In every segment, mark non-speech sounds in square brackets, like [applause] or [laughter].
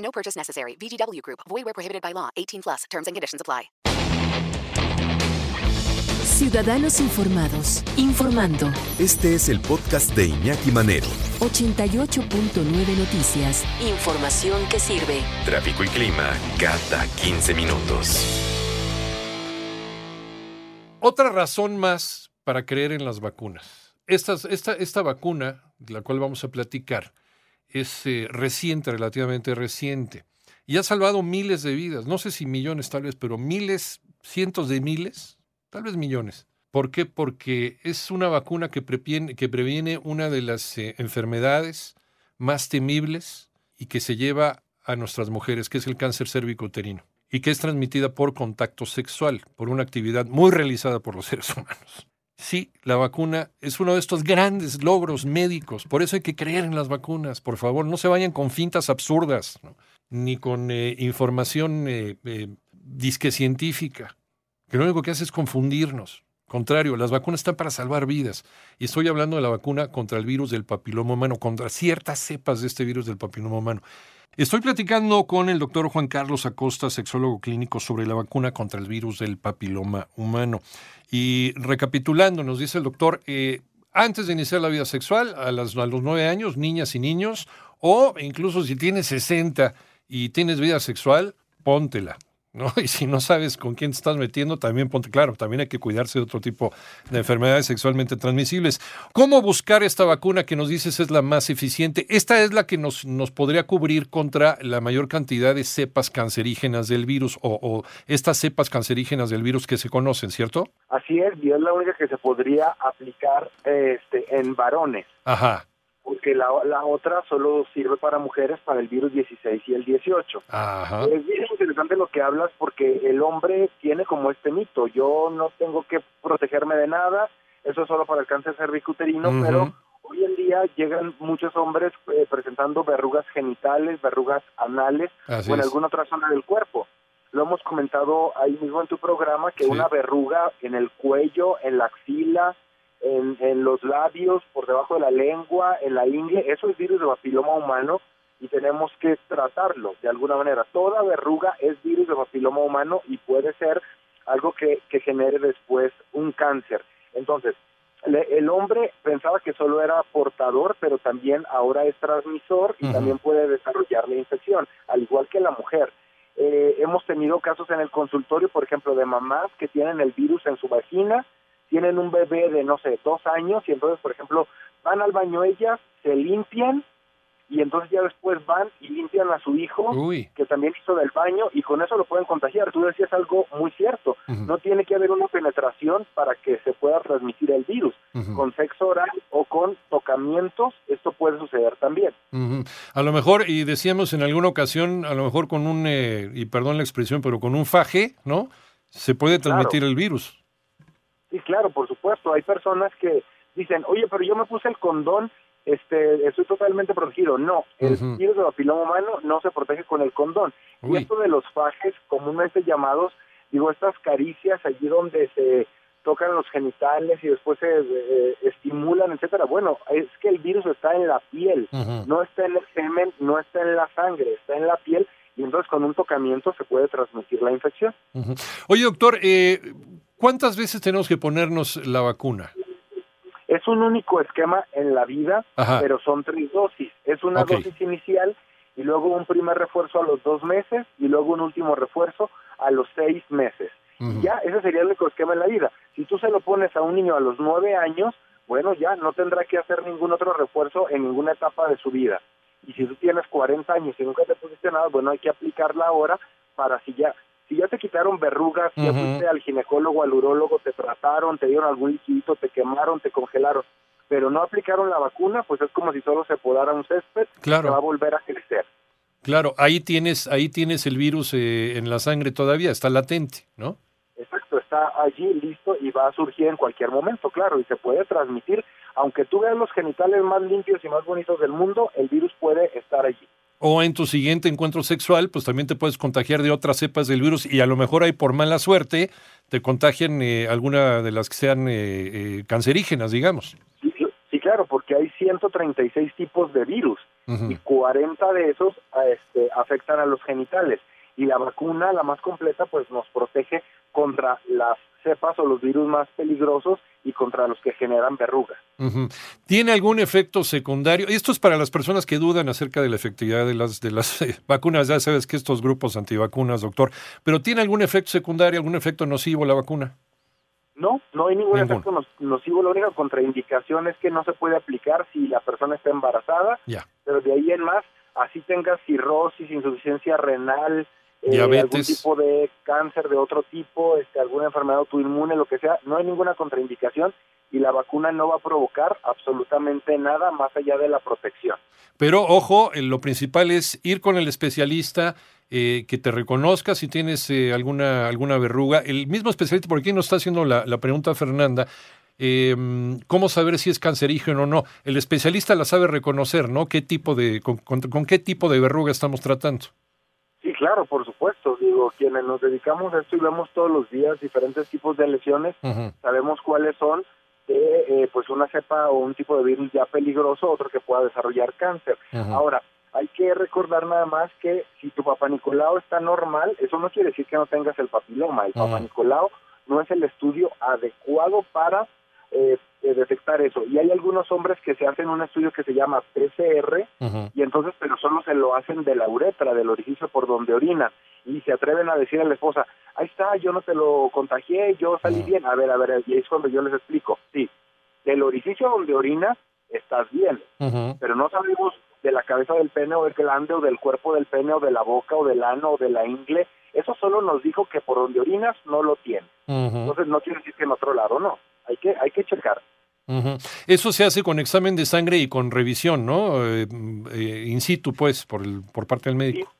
No purchase necessary. VGW Group. Void where prohibited by law. 18 plus. Terms and conditions apply. Ciudadanos informados, informando. Este es el podcast de Iñaki Manero. 88.9 Noticias. Información que sirve. Tráfico y clima cada 15 minutos. Otra razón más para creer en las vacunas. Esta, esta, esta vacuna, de la cual vamos a platicar, es eh, reciente, relativamente reciente, y ha salvado miles de vidas, no sé si millones tal vez, pero miles, cientos de miles, tal vez millones. ¿Por qué? Porque es una vacuna que previene, que previene una de las eh, enfermedades más temibles y que se lleva a nuestras mujeres, que es el cáncer cervicouterino, y que es transmitida por contacto sexual, por una actividad muy realizada por los [laughs] seres humanos. Sí, la vacuna es uno de estos grandes logros médicos. Por eso hay que creer en las vacunas. Por favor, no se vayan con fintas absurdas, ni con eh, información eh, eh, disque científica, que lo único que hace es confundirnos. Contrario, las vacunas están para salvar vidas. Y estoy hablando de la vacuna contra el virus del papiloma humano, contra ciertas cepas de este virus del papiloma humano. Estoy platicando con el doctor Juan Carlos Acosta, sexólogo clínico, sobre la vacuna contra el virus del papiloma humano. Y recapitulando, nos dice el doctor, eh, antes de iniciar la vida sexual, a, las, a los nueve años, niñas y niños, o incluso si tienes 60 y tienes vida sexual, póntela. ¿No? [laughs] Y si no sabes con quién te estás metiendo, también ponte claro, también hay que cuidarse de otro tipo de enfermedades sexualmente transmisibles. ¿Cómo buscar esta vacuna que nos dices es la más eficiente? Esta es la que nos, nos podría cubrir contra la mayor cantidad de cepas cancerígenas del virus o, o estas cepas cancerígenas del virus que se conocen, ¿cierto? Así es, y es la única que se podría aplicar este, en varones. Ajá. Porque la, la otra solo sirve para mujeres para el virus 16 y el 18. Ajá. Es bien interesante lo que hablas porque el hombre tiene como este mito, yo no tengo que protegerme de nada, eso es solo para el cáncer cervicuterino, pero hoy en día llegan muchos hombres eh, presentando verrugas genitales, verrugas anales Así o en es. alguna otra zona del cuerpo. Lo hemos comentado ahí mismo en tu programa que Sí. una verruga en el cuello, en la axila, en, en los labios, por debajo de la lengua, en la ingle, eso es virus de papiloma humano y tenemos que tratarlo de alguna manera. Toda verruga es virus de papiloma humano y puede ser algo que, que genere después un cáncer. Entonces, le- el hombre pensaba que solo era portador, pero también ahora es transmisor y también puede desarrollar la infección, al igual que la mujer. Eh, hemos tenido casos en el consultorio, por ejemplo, de mamás que tienen el virus en su vagina, tienen un bebé de, no sé, dos años y entonces, por ejemplo, van al baño ellas, se limpian y entonces ya después van y limpian a su hijo Uy. que también hizo del baño y con eso lo pueden contagiar. Tú decías algo muy cierto. No tiene que haber una penetración para que se pueda transmitir el virus. Con sexo oral o con tocamientos, esto puede suceder también. Ujú. A lo mejor, y decíamos en alguna ocasión, a lo mejor con un, eh, y perdón la expresión, pero con un faje, ¿no? Se puede transmitir el virus. Sí, claro, por supuesto. Hay personas que dicen, oye, pero yo me puse el condón, este, estoy totalmente protegido. No, el Ujú. virus de papiloma humano no se protege con el condón. Uy. Y esto de los fajes, comúnmente llamados, digo, estas caricias allí donde se tocan los genitales y después se eh, estimulan, etcétera. Bueno, es que el virus está en la piel, no está en el semen, no está en la sangre, está en la piel y entonces con un tocamiento se puede transmitir la infección. Ujú. Oye, doctor, eh, ¿cuántas veces tenemos que ponernos la vacuna? Es un único esquema en la vida, Ajá. pero son tres dosis. Es una dosis inicial y luego un primer refuerzo a los dos meses y luego un último refuerzo a los seis meses. Ujú. Ya, ese sería el único esquema en la vida. Si tú se lo pones a un niño a los nueve años, bueno, ya no tendrá que hacer ningún otro refuerzo en ninguna etapa de su vida. Y si tú tienes 40 años y nunca te pusiste nada, bueno, hay que aplicarla ahora para si ya si ya te quitaron verrugas, ya Ujú. fuiste al ginecólogo, al urólogo, te trataron, te dieron algún liquidito, te quemaron, te congelaron, pero no aplicaron la vacuna, pues es como si solo se podara un césped, Claro. que va a volver a crecer. Claro, ahí tienes, ahí tienes el virus eh, en la sangre todavía, está latente, ¿no? Exacto, está allí listo y va a surgir en cualquier momento, claro, y se puede transmitir. Aunque tú veas los genitales más limpios y más bonitos del mundo, el virus puede estar allí. O en tu siguiente encuentro sexual, pues también te puedes contagiar de otras cepas del virus y a lo mejor ahí por mala suerte te contagian eh, alguna de las que sean eh, eh, cancerígenas, digamos. Sí, sí, claro, porque hay 136 tipos de virus y 40 de esos este, afectan a los genitales. Y la vacuna, la más completa, pues nos protege contra las cepas o los virus más peligrosos y contra los que generan verrugas. ¿Tiene algún efecto secundario? Esto es para las personas que dudan acerca de la efectividad de las, de las vacunas. Ya sabes que estos grupos antivacunas, doctor, pero ¿tiene algún efecto secundario, algún efecto nocivo la vacuna? No, no hay ningún, efecto nocivo. La única contraindicación es que no se puede aplicar si la persona está embarazada, ya. pero de ahí en más, así tenga cirrosis, insuficiencia renal, eh, Diabetes. algún tipo de cáncer de otro tipo, este, alguna enfermedad autoinmune, lo que sea, no hay ninguna contraindicación y la vacuna no va a provocar absolutamente nada más allá de la protección. Pero ojo, eh, lo principal es ir con el especialista, eh, que te reconozca si tienes eh, alguna, alguna verruga. El mismo especialista, por aquí nos está haciendo la, la pregunta Fernanda, eh, ¿cómo saber si es cancerígeno o no? El especialista la sabe reconocer, ¿no? ¿Qué tipo de, con, con, con qué tipo de verruga estamos tratando? Sí, claro, por supuesto. Digo, quienes nos dedicamos a esto y vemos todos los días diferentes tipos de lesiones, sabemos cuáles son de eh, pues una cepa o un tipo de virus ya peligroso, otro que pueda desarrollar cáncer. Ahora, hay que recordar nada más que si tu papá Nicolau está normal, eso no quiere decir que no tengas el papiloma. El papá Nicolau no es el estudio adecuado para eh, eh, detectar eso. Y hay algunos hombres que se hacen un estudio que se llama PCR, Ujú. y entonces pero solo se lo hacen de la uretra, del orificio por donde orina, y se atreven a decir a la esposa, ahí está, yo no te lo contagié, yo salí bien, a ver, a ver, y es cuando yo les explico, sí, del orificio donde orinas estás bien, pero no sabemos de la cabeza del pene o del glande o del cuerpo del pene o de la boca o del ano o de la ingle, eso solo nos dijo que por donde orinas no lo tiene, entonces no quiere decir que en otro lado no, hay que, hay que checar. Ujú. Eso se hace con examen de sangre y con revisión, ¿no? Eh, eh, in situ, pues, por, el, por parte del médico.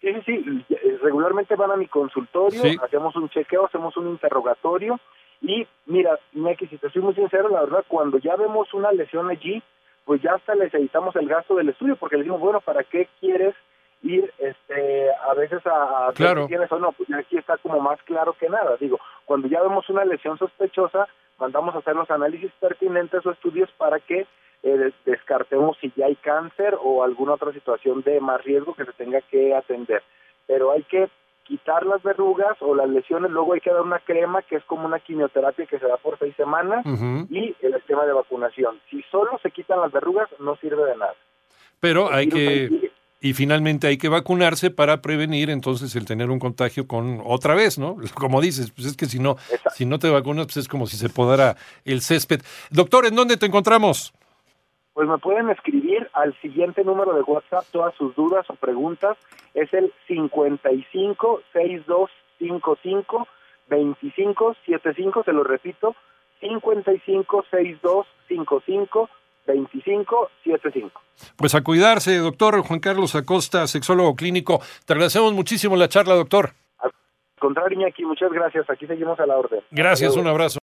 Sí, sí, sí. eh, Regularmente van a mi consultorio, Sí. hacemos un chequeo, hacemos un interrogatorio y mira, Iñaki, si te soy muy sincero, la verdad, cuando ya vemos una lesión allí, pues ya hasta les evitamos el gasto del estudio porque les decimos, bueno, ¿para qué quieres ir este a veces a, a ver Claro. si tienes o no? Pues aquí está como más claro que nada. Digo, cuando ya vemos una lesión sospechosa, mandamos a hacer los análisis pertinentes o estudios para que eh, des- descartemos si ya hay cáncer o alguna otra situación de más riesgo que se tenga que atender. Pero hay que quitar las verrugas o las lesiones, luego hay que dar una crema que es como una quimioterapia que se da por seis semanas y el esquema de vacunación. Si solo se quitan las verrugas, no sirve de nada. Pero hay que. Y finalmente hay que vacunarse para prevenir entonces el tener un contagio con otra vez, ¿no? [laughs] Como dices, pues es que si no, Exacto. si no te vacunas, pues es como si se podara el césped. Doctor, ¿en dónde te encontramos? Pues me pueden escribir al siguiente número de WhatsApp todas sus dudas o preguntas. Es el 55 6255 2575, se lo repito, 55 6255 2575. Pues a cuidarse, doctor Juan Carlos Acosta, sexólogo clínico. Te agradecemos muchísimo la charla, doctor. Al contrario, Iñaki, muchas gracias. Aquí seguimos a la orden. Gracias, Adiós. un abrazo.